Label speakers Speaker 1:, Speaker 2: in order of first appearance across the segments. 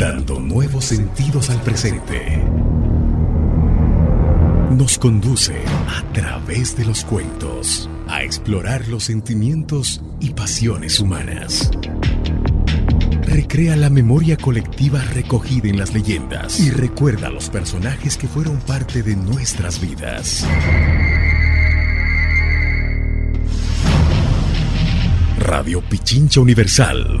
Speaker 1: dando nuevos sentidos al presente. Nos conduce a través de los cuentos a explorar los sentimientos y pasiones humanas. Recrea la memoria colectiva recogida en las leyendas y recuerda a los personajes que fueron parte de nuestras vidas. Radio Pichincha Universal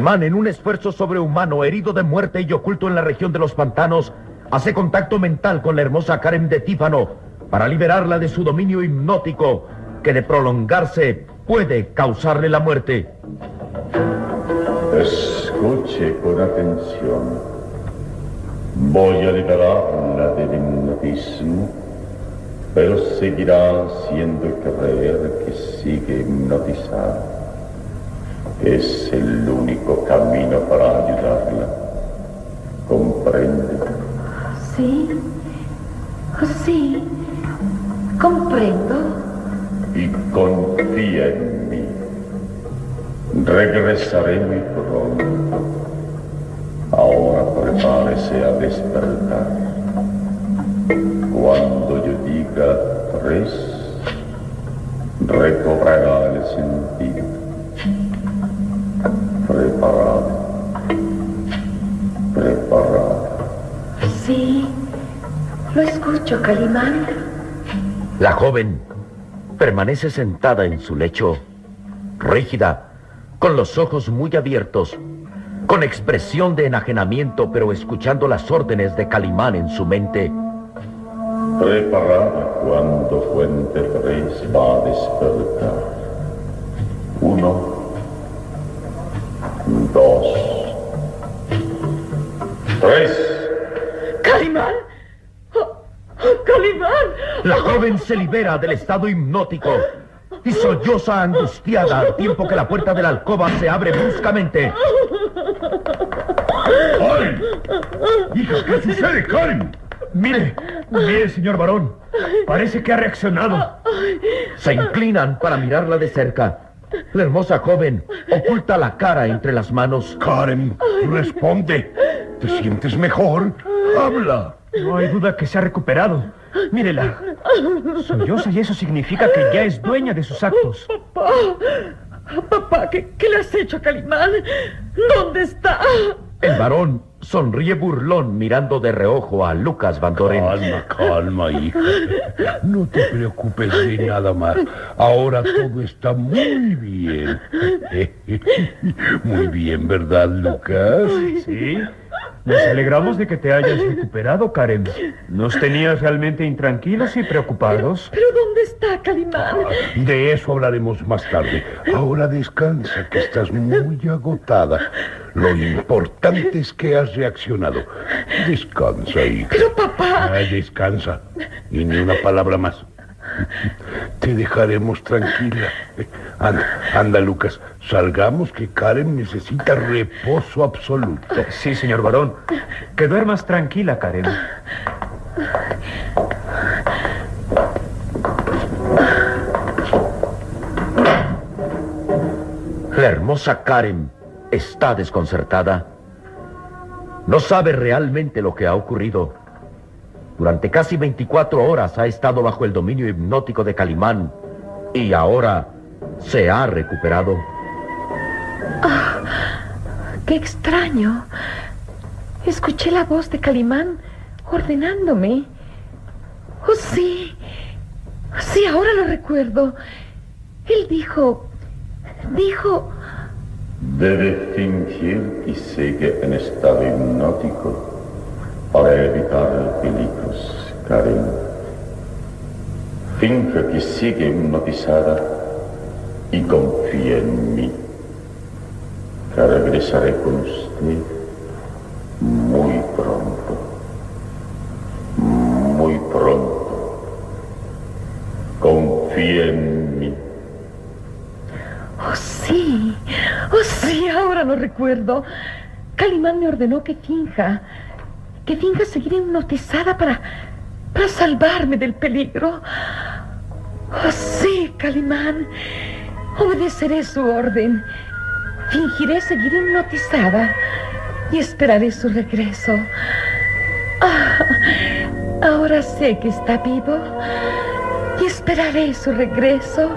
Speaker 2: Calimán, en un esfuerzo sobrehumano, herido de muerte y oculto en la región de los pantanos, hace contacto mental con la hermosa Karen de Tífano para liberarla de su dominio hipnótico, que de prolongarse puede causarle la muerte.
Speaker 3: Escuche con atención. Voy a liberarla del hipnotismo, pero seguirá haciendo creer que sigue hipnotizada. Es el único camino para ayudarla. ¿Comprende?
Speaker 4: Sí, sí, comprendo.
Speaker 3: Y confía en mí. Regresaré muy pronto. Ahora prepárese a despertar. Cuando yo diga tres, recobrará el sentido.
Speaker 4: Calimán.
Speaker 2: La joven permanece sentada en su lecho, rígida, con los ojos muy abiertos, con expresión de enajenamiento, pero escuchando las órdenes de Calimán en su mente.
Speaker 3: Preparada cuando Fuente 3 va a despertar. Uno,
Speaker 2: se libera del estado hipnótico y solloza angustiada al tiempo que la puerta de la alcoba se abre bruscamente.
Speaker 5: ¡Karen! ¡Hija, qué sucede, Karen! Mire, mire, señor varón. Parece que ha reaccionado.
Speaker 2: Se inclinan para mirarla de cerca. La hermosa joven oculta la cara entre las manos.
Speaker 5: Karen, responde. ¿Te sientes mejor? Habla.
Speaker 6: No hay duda que se ha recuperado. Mírela. Solloza y eso significa que ya es dueña de sus actos.
Speaker 4: Papá, papá, ¿qué, qué le has hecho a Calimán? ¿Dónde está?
Speaker 2: El varón sonríe burlón mirando de reojo a Lucas Van Doren.
Speaker 7: Calma, calma, hija. No te preocupes de nada más. Ahora todo está muy bien. Muy bien, ¿verdad, Lucas?
Speaker 6: Sí. Nos alegramos de que te hayas recuperado, Karen. Nos tenías realmente intranquilos y preocupados.
Speaker 4: ¿Pero dónde está Calimán?
Speaker 7: De eso hablaremos más tarde. Ahora descansa, que estás muy agotada. Lo importante es que has reaccionado. Descansa, hija.
Speaker 4: Pero papá.
Speaker 7: Ah, descansa. Y ni una palabra más. Te dejaremos tranquila. Anda, anda, Lucas. Salgamos que Karen necesita reposo absoluto.
Speaker 6: Sí, señor varón. Que duermas tranquila, Karen.
Speaker 2: La hermosa Karen está desconcertada. No sabe realmente lo que ha ocurrido. Durante casi 24 horas ha estado bajo el dominio hipnótico de Calimán y ahora se ha recuperado.
Speaker 4: Ah, ¡Qué extraño! Escuché la voz de Calimán ordenándome. Oh, sí. Sí, ahora lo recuerdo. Él dijo... Dijo...
Speaker 3: Debe fingir que sigue en estado hipnótico para evitar peligros, Karen. Finge que sigue hipnotizada y confía en mí. Que regresaré con usted muy pronto. Muy pronto. Confía en mí.
Speaker 4: Oh, sí. Oh, sí, ahora lo recuerdo. Calimán me ordenó que finja. Que finja seguir hipnotizada para. para salvarme del peligro. Oh, sí, Calimán. Obedeceré su orden. Fingiré seguir hipnotizada y esperaré su regreso. Ah, ahora sé que está vivo y esperaré su regreso.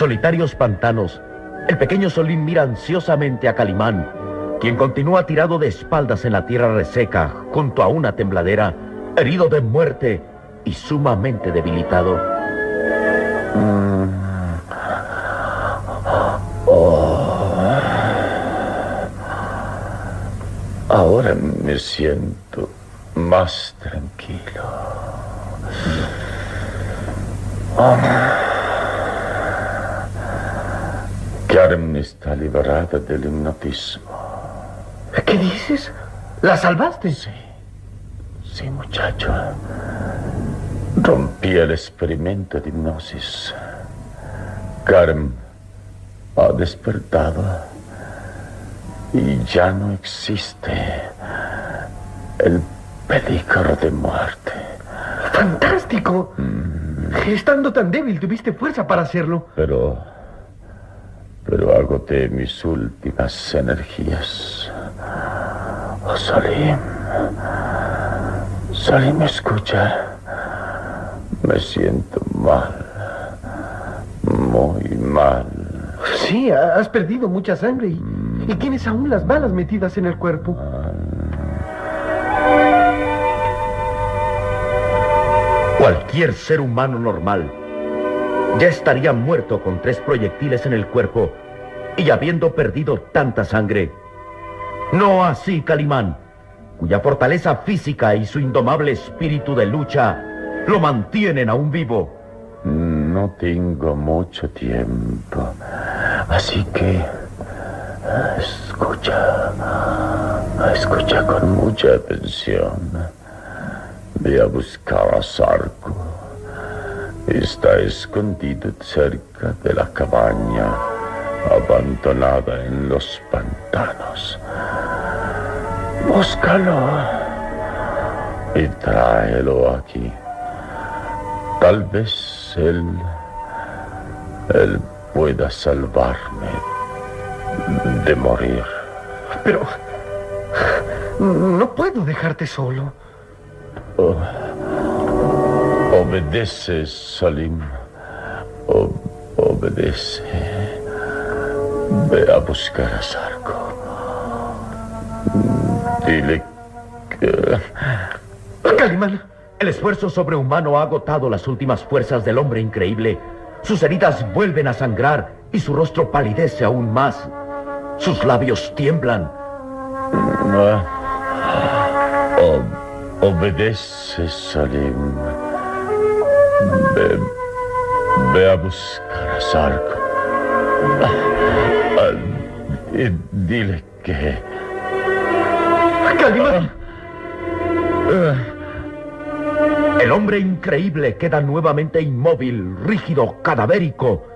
Speaker 2: solitarios pantanos, el pequeño Solín mira ansiosamente a Calimán, quien continúa tirado de espaldas en la tierra reseca junto a una tembladera, herido de muerte y sumamente debilitado.
Speaker 3: Ahora me siento más tranquilo. Karen está liberada del hipnotismo.
Speaker 6: ¿Qué dices? ¿La salvaste?
Speaker 3: Sí. Sí, muchacho. Rompí el experimento de hipnosis. Karen ha despertado y ya no existe el peligro de muerte.
Speaker 6: ¡Fantástico! Estando tan débil, tuviste fuerza para hacerlo.
Speaker 3: Pero. Agoté mis últimas energías. Oh, Salim. Salim, escucha. Me siento mal. Muy mal.
Speaker 6: Sí, ha- has perdido mucha sangre y, y tienes aún las balas metidas en el cuerpo.
Speaker 2: Cualquier ser humano normal ya estaría muerto con tres proyectiles en el cuerpo y habiendo perdido tanta sangre, No así, Calimán, cuya fortaleza física y su indomable espíritu de lucha lo mantienen aún vivo.
Speaker 3: No tengo mucho tiempo, así que escucha, escucha con mucha atención. Ve a buscar a Sarko. Está escondido cerca de la cabaña, abandonada en los pantanos. Búscalo y tráelo aquí. Tal vez él, él pueda salvarme de morir.
Speaker 6: Pero no puedo dejarte solo.
Speaker 3: Oh, obedece, Salim. O- obedece. Ve a buscar a Sarko. Dile que...
Speaker 2: Calimán. El esfuerzo sobrehumano ha agotado las últimas fuerzas del hombre increíble. Sus heridas vuelven a sangrar y su rostro palidece aún más. Sus labios tiemblan.
Speaker 3: O- obedece, Salim. Ve, ve a buscar a Sarko. Ah, ah, y dile que...
Speaker 6: Calimán.
Speaker 2: El hombre increíble queda nuevamente inmóvil, rígido, cadavérico.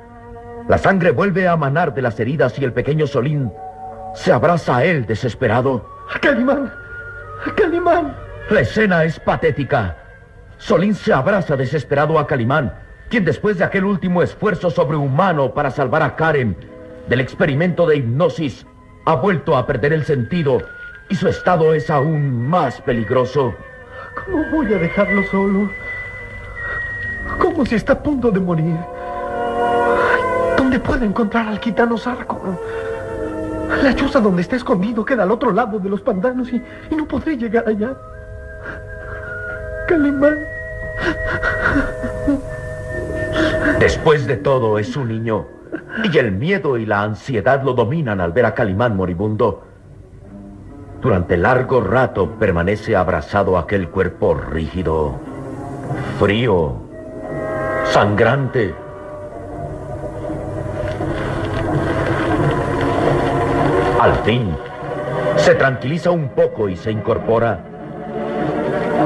Speaker 2: La sangre vuelve a manar de las heridas y el pequeño Solín se abraza a él desesperado.
Speaker 6: Calimán. Calimán.
Speaker 2: La escena es patética. Solín se abraza desesperado a Calimán, quien después de aquel último esfuerzo sobrehumano para salvar a Karen del experimento de hipnosis, ha vuelto a perder el sentido y su estado es aún más peligroso.
Speaker 6: ¿Cómo voy a dejarlo solo? Como si está a punto de morir. ¿Dónde puedo encontrar al gitano Sarco? La choza donde está escondido queda al otro lado de los pantanos y, y no podré llegar allá. Calimán.
Speaker 2: Después de todo, es un niño. Y el miedo y la ansiedad lo dominan al ver a Calimán moribundo. Durante largo rato permanece abrazado aquel cuerpo rígido, frío, sangrante. Al fin, se tranquiliza un poco y se incorpora.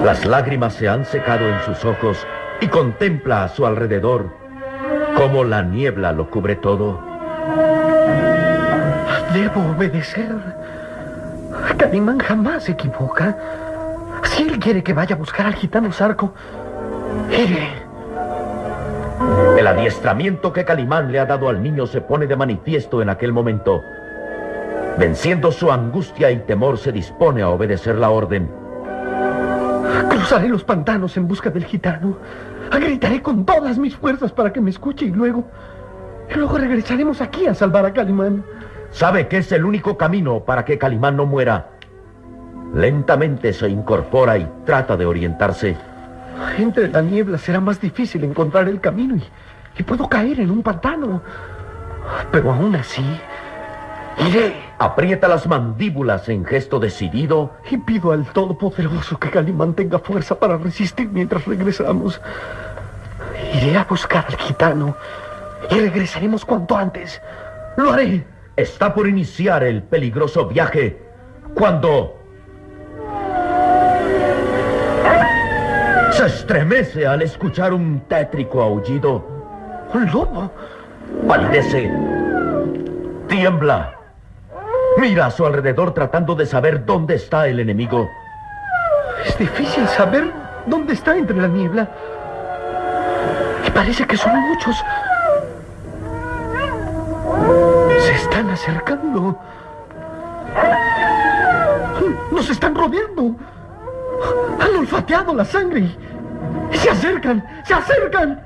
Speaker 2: Las lágrimas se han secado en sus ojos y contempla a su alrededor cómo la niebla lo cubre todo.
Speaker 6: Debo obedecer. Calimán jamás se equivoca. Si él quiere que vaya a buscar al gitano Sarco, iré.
Speaker 2: El adiestramiento que Calimán le ha dado al niño se pone de manifiesto en aquel momento. Venciendo su angustia y temor, se dispone a obedecer la orden.
Speaker 6: Cruzaré los pantanos en busca del gitano. Gritaré con todas mis fuerzas para que me escuche y luego... Y luego regresaremos aquí a salvar a Calimán.
Speaker 2: Sabe que es el único camino para que Calimán no muera. Lentamente se incorpora y trata de orientarse.
Speaker 6: Entre la niebla será más difícil encontrar el camino y, y puedo caer en un pantano. Pero aún así, iré.
Speaker 2: Aprieta las mandíbulas en gesto decidido
Speaker 6: Y pido al Todopoderoso que Calimán tenga fuerza para resistir mientras regresamos. Iré a buscar al gitano y regresaremos cuanto antes. Lo haré.
Speaker 2: Está por iniciar el peligroso viaje cuando se estremece al escuchar un tétrico aullido.
Speaker 6: Un lobo.
Speaker 2: Palidece. Tiembla. Mira a su alrededor tratando de saber dónde está el enemigo.
Speaker 6: Es difícil saber dónde está entre la niebla. Y parece que son muchos. Se están acercando. Nos están rodeando. Han olfateado la sangre se acercan, se acercan.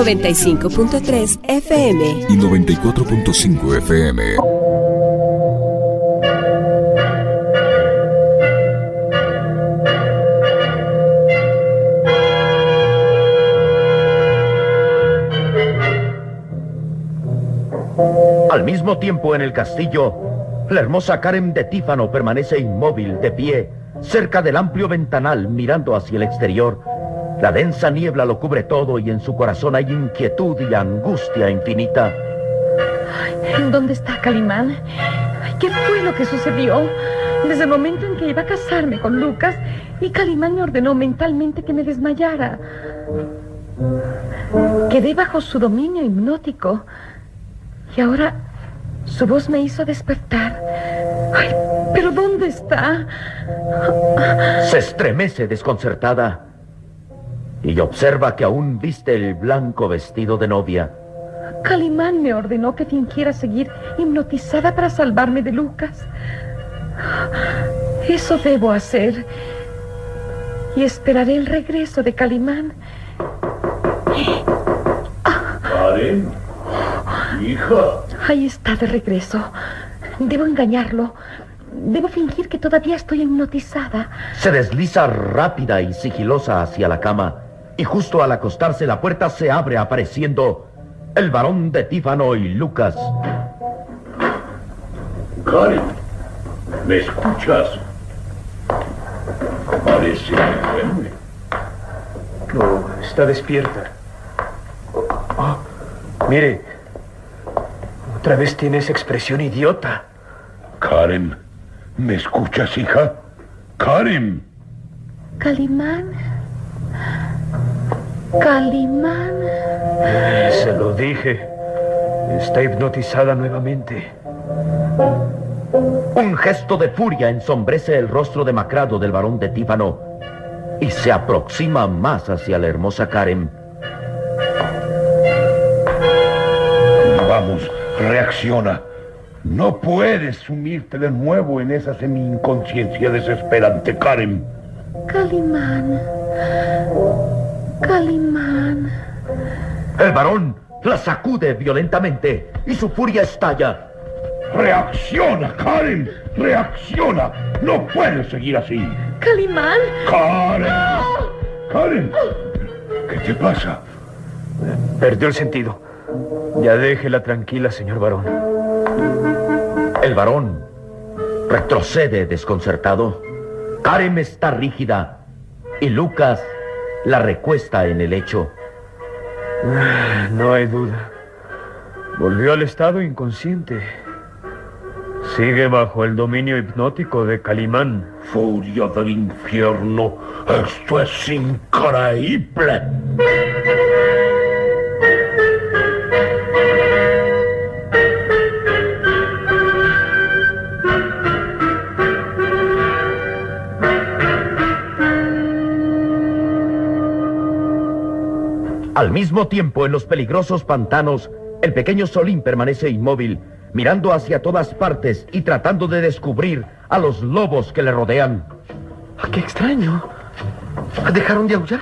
Speaker 8: 95.3 FM
Speaker 9: y 94.5 FM.
Speaker 2: Al mismo tiempo en el castillo, la hermosa Karen de Tífano permanece inmóvil, de pie, cerca del amplio ventanal, mirando hacia el exterior. La densa niebla lo cubre todo y en su corazón hay inquietud y angustia infinita.
Speaker 4: ¿En dónde está Calimán? Ay, ¿Qué fue lo que sucedió? Desde el momento en que iba a casarme con Lucas y Calimán me ordenó mentalmente que me desmayara. Quedé bajo su dominio hipnótico y ahora su voz me hizo despertar. Ay, pero ¿dónde está?
Speaker 2: Se estremece desconcertada y observa que aún viste el blanco vestido de novia.
Speaker 4: Calimán me ordenó que fingiera seguir hipnotizada para salvarme de Lucas. Eso debo hacer. Y esperaré el regreso de Calimán.
Speaker 7: Karen, hija.
Speaker 4: Ahí está de regreso. Debo engañarlo. Debo fingir que todavía estoy hipnotizada.
Speaker 2: Se desliza rápida y sigilosa hacia la cama y justo al acostarse la puerta se abre apareciendo el varón de Tífano y Lucas.
Speaker 7: Karen, ¿me escuchas? Parece que duerme.
Speaker 6: No, está despierta. Ah, mire, otra vez tiene esa expresión idiota.
Speaker 7: Karen, ¿me escuchas, hija? Karen.
Speaker 4: Calimán. Calimán.
Speaker 6: Se lo dije. Está hipnotizada nuevamente.
Speaker 2: Un gesto de furia ensombrece el rostro demacrado del varón de Tífano y se aproxima más hacia la hermosa Karen.
Speaker 7: Vamos, reacciona. No puedes sumirte de nuevo en esa semi-inconsciencia desesperante, Karen.
Speaker 4: Calimán. Calimán.
Speaker 2: El varón la sacude violentamente y su furia estalla.
Speaker 7: ¡Reacciona, Karen! ¡Reacciona! ¡No puedes seguir así!
Speaker 4: Calimán.
Speaker 7: ¡Karen! ¡Karen! ¿Qué te pasa?
Speaker 6: Perdió el sentido. Ya déjela tranquila, señor varón.
Speaker 2: El varón retrocede desconcertado. Karen está rígida y Lucas la recuesta en el lecho.
Speaker 6: No hay duda. Volvió al estado inconsciente. Sigue bajo el dominio hipnótico de Calimán.
Speaker 7: Furia del infierno. Esto es increíble.
Speaker 2: Al mismo tiempo, en los peligrosos pantanos, el pequeño Solín permanece inmóvil, mirando hacia todas partes y tratando de descubrir a los lobos que le rodean.
Speaker 6: Ah, ¡Qué extraño! Dejaron de aullar.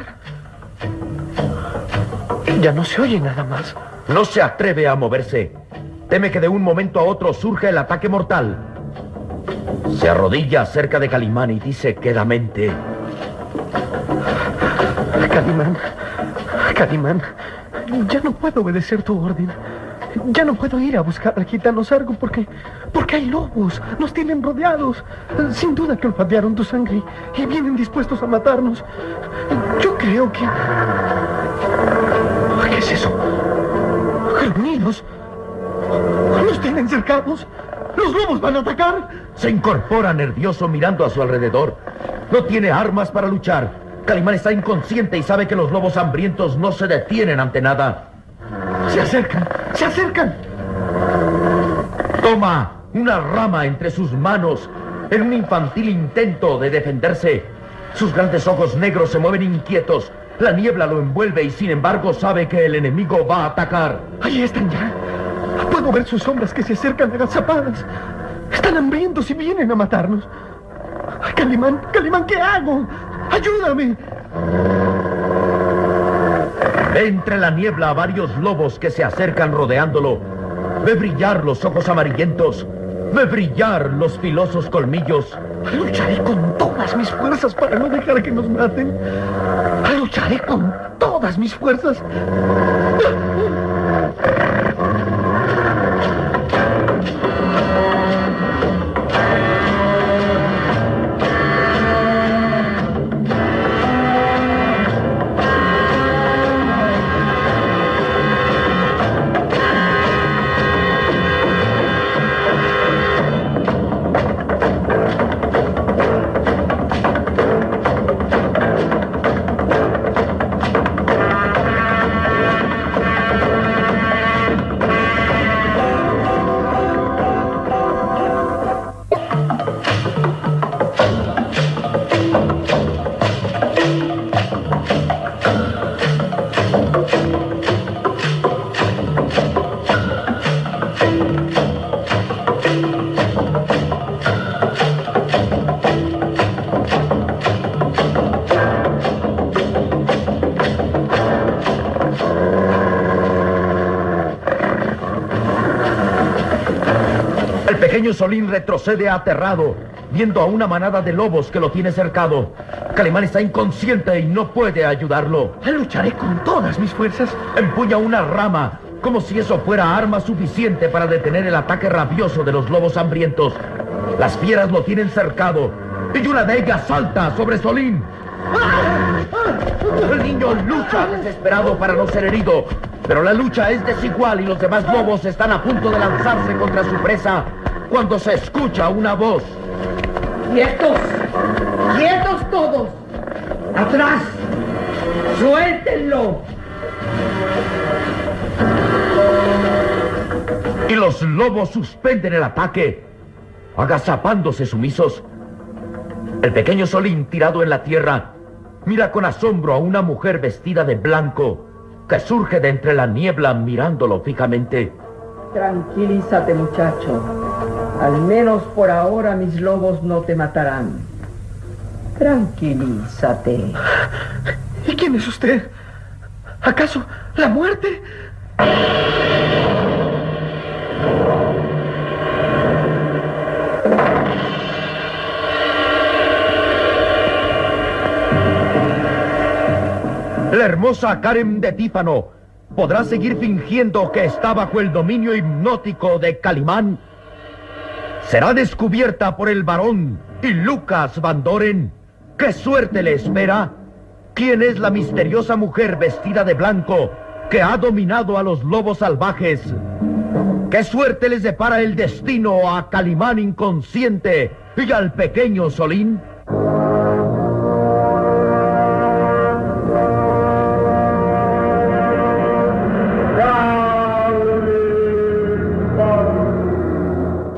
Speaker 6: Ya no se oye nada más.
Speaker 2: No se atreve a moverse. Teme que de un momento a otro surja el ataque mortal. Se arrodilla cerca de Calimán y dice quedamente...
Speaker 6: Calimán, Calimán, ya no puedo obedecer tu orden. Ya no puedo ir a buscar al gitano Sargo porque, porque hay lobos. Nos tienen rodeados. Sin duda que olfatearon tu sangre y vienen dispuestos a matarnos. Yo creo que... ¿Qué es eso? Gruñidos. Nos tienen cercados. ¡Los lobos van a atacar!
Speaker 2: Se incorpora nervioso mirando a su alrededor. No tiene armas para luchar. Calimán está inconsciente y sabe que los lobos hambrientos no se detienen ante nada.
Speaker 6: Se acercan, se acercan.
Speaker 2: Toma una rama entre sus manos en un infantil intento de defenderse. Sus grandes ojos negros se mueven inquietos. La niebla lo envuelve y sin embargo sabe que el enemigo va a atacar.
Speaker 6: Ahí están ya. Puedo ver sus sombras que se acercan agazapadas. Están hambrientos y vienen a matarnos. Calimán, Calimán, ¿qué hago? ¡Ayúdame!
Speaker 2: Entre la niebla a varios lobos que se acercan rodeándolo. Ve brillar los ojos amarillentos. Ve brillar los filosos colmillos.
Speaker 6: Lucharé con todas mis fuerzas para no dejar que nos maten. Lucharé con todas mis fuerzas.
Speaker 2: Pequeño Solín retrocede aterrado, viendo a una manada de lobos que lo tiene cercado. Calimán está inconsciente y no puede ayudarlo.
Speaker 6: Lucharé con todas mis fuerzas.
Speaker 2: Empuña una rama, como si eso fuera arma suficiente para detener el ataque rabioso de los lobos hambrientos. Las fieras lo tienen cercado y una de ellas salta sobre Solín. El niño lucha desesperado para no ser herido, pero la lucha es desigual y los demás lobos están a punto de lanzarse contra su presa cuando se escucha una voz.
Speaker 10: ¡Quietos! ¡Quietos todos! ¡Atrás! ¡Suéltenlo!
Speaker 2: Y los lobos suspenden el ataque, agazapándose sumisos. El pequeño Solín, tirado en la tierra, mira con asombro a una mujer vestida de blanco que surge de entre la niebla mirándolo fijamente.
Speaker 10: Tranquilízate, muchacho. Al menos por ahora mis lobos no te matarán. Tranquilízate.
Speaker 6: ¿Y quién es usted? ¿Acaso la muerte?
Speaker 2: La hermosa Karen de Tífano podrá seguir fingiendo que está bajo el dominio hipnótico de Calimán. Será descubierta por el varón y Lucas Van Doren. ¿Qué suerte le espera? ¿Quién es la misteriosa mujer vestida de blanco que ha dominado a los lobos salvajes? ¿Qué suerte les depara el destino a Calimán inconsciente y al pequeño Solín?